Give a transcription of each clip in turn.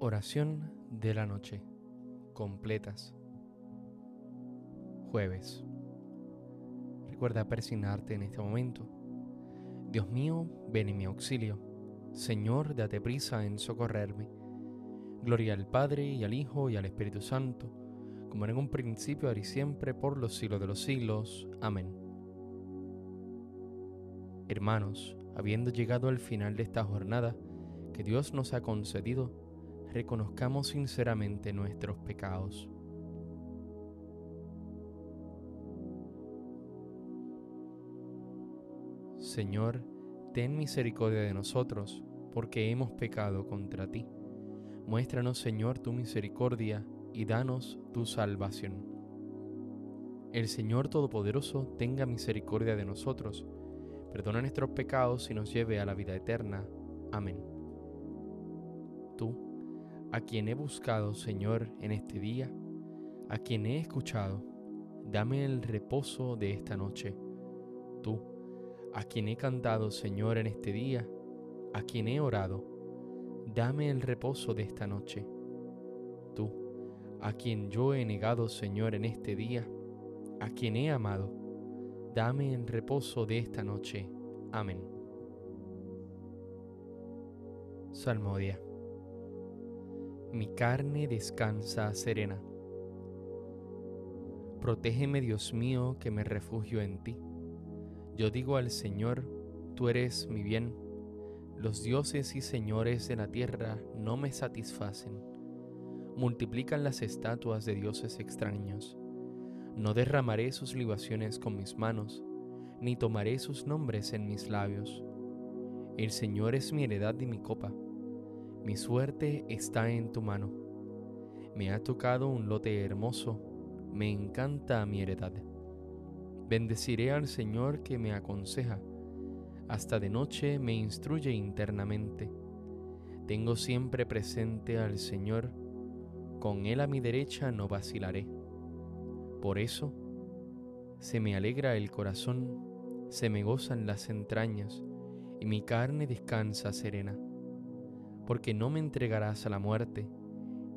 Oración de la noche. Completas. Jueves. Recuerda persignarte en este momento. Dios mío, ven en mi auxilio. Señor, date prisa en socorrerme. Gloria al Padre y al Hijo y al Espíritu Santo, como en un principio, ahora y siempre, por los siglos de los siglos. Amén. Hermanos, habiendo llegado al final de esta jornada que Dios nos ha concedido, reconozcamos sinceramente nuestros pecados. Señor, ten misericordia de nosotros, porque hemos pecado contra ti. Muéstranos, Señor, tu misericordia y danos tu salvación. El Señor Todopoderoso tenga misericordia de nosotros, perdona nuestros pecados y nos lleve a la vida eterna. Amén. Tú, a quien he buscado, Señor, en este día, a quien he escuchado, dame el reposo de esta noche. Tú, a quien he cantado, Señor, en este día, a quien he orado, dame el reposo de esta noche. Tú, a quien yo he negado, Señor, en este día, a quien he amado, dame el reposo de esta noche. Amén. Salmodia. Mi carne descansa serena. Protégeme, Dios mío, que me refugio en ti. Yo digo al Señor, tú eres mi bien. Los dioses y señores de la tierra no me satisfacen. Multiplican las estatuas de dioses extraños. No derramaré sus libaciones con mis manos, ni tomaré sus nombres en mis labios. El Señor es mi heredad y mi copa. Mi suerte está en tu mano. Me ha tocado un lote hermoso, me encanta mi heredad. Bendeciré al Señor que me aconseja, hasta de noche me instruye internamente. Tengo siempre presente al Señor, con Él a mi derecha no vacilaré. Por eso, se me alegra el corazón, se me gozan las entrañas, y mi carne descansa serena, porque no me entregarás a la muerte,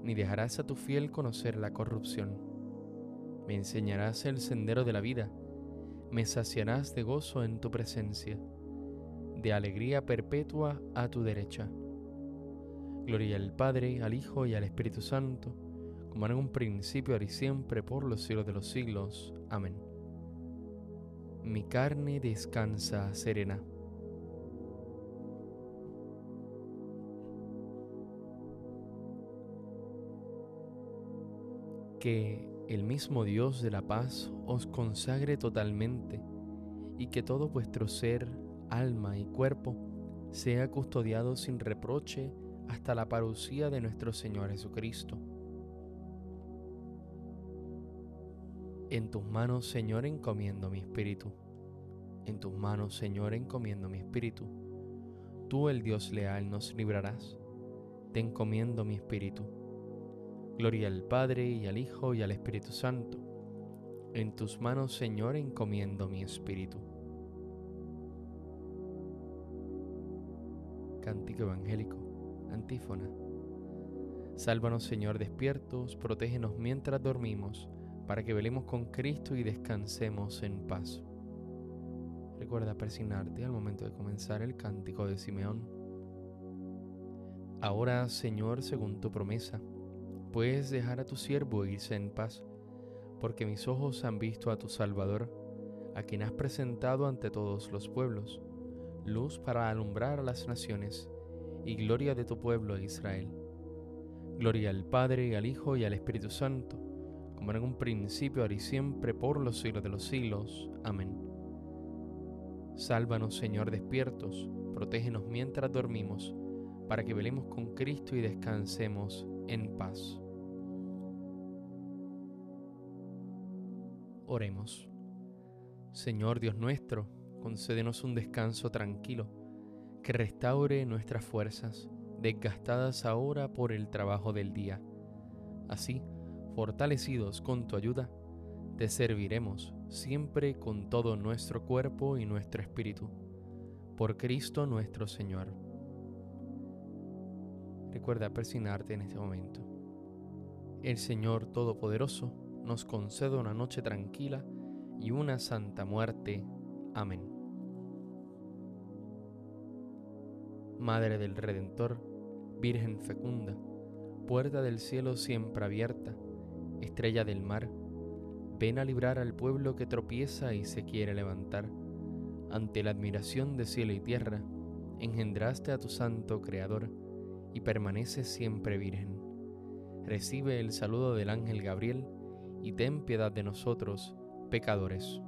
ni dejarás a tu fiel conocer la corrupción. Me enseñarás el sendero de la vida, me saciarás de gozo en tu presencia, de alegría perpetua a tu derecha. Gloria al Padre, al Hijo y al Espíritu Santo, como en un principio, ahora y siempre, por los siglos de los siglos. Amén. Mi carne descansa serena. Que el mismo Dios de la paz os consagre totalmente y que todo vuestro ser, alma y cuerpo sea custodiado sin reproche hasta la parucía de nuestro Señor Jesucristo. En tus manos, Señor, encomiendo mi espíritu. En tus manos, Señor, encomiendo mi espíritu. Tú, el Dios leal, nos librarás. Te encomiendo mi espíritu. Gloria al Padre y al Hijo y al Espíritu Santo. En tus manos, Señor, encomiendo mi espíritu. Cántico Evangélico, antífona. Sálvanos, Señor, despiertos, protégenos mientras dormimos, para que velemos con Cristo y descansemos en paz. Recuerda persignarte al momento de comenzar el cántico de Simeón. Ahora, Señor, según tu promesa, puedes dejar a tu siervo irse en paz, porque mis ojos han visto a tu Salvador, a quien has presentado ante todos los pueblos, luz para alumbrar a las naciones y gloria de tu pueblo Israel. Gloria al Padre, al Hijo y al Espíritu Santo, como en un principio, ahora y siempre, por los siglos de los siglos. Amén. Sálvanos, Señor, despiertos, protégenos mientras dormimos, para que velemos con Cristo y descansemos en paz. Oremos. Señor Dios nuestro, concédenos un descanso tranquilo, que restaure nuestras fuerzas, desgastadas ahora por el trabajo del día. Así, fortalecidos con tu ayuda, te serviremos siempre con todo nuestro cuerpo y nuestro espíritu. Por Cristo nuestro Señor. Recuerda persignarte en este momento. El Señor Todopoderoso nos conceda una noche tranquila y una santa muerte. Amén. Madre del Redentor, Virgen fecunda, puerta del cielo siempre abierta, estrella del mar, ven a librar al pueblo que tropieza y se quiere levantar. Ante la admiración de cielo y tierra, engendraste a tu santo Creador y permaneces siempre virgen. Recibe el saludo del ángel Gabriel y ten piedad de nosotros, pecadores.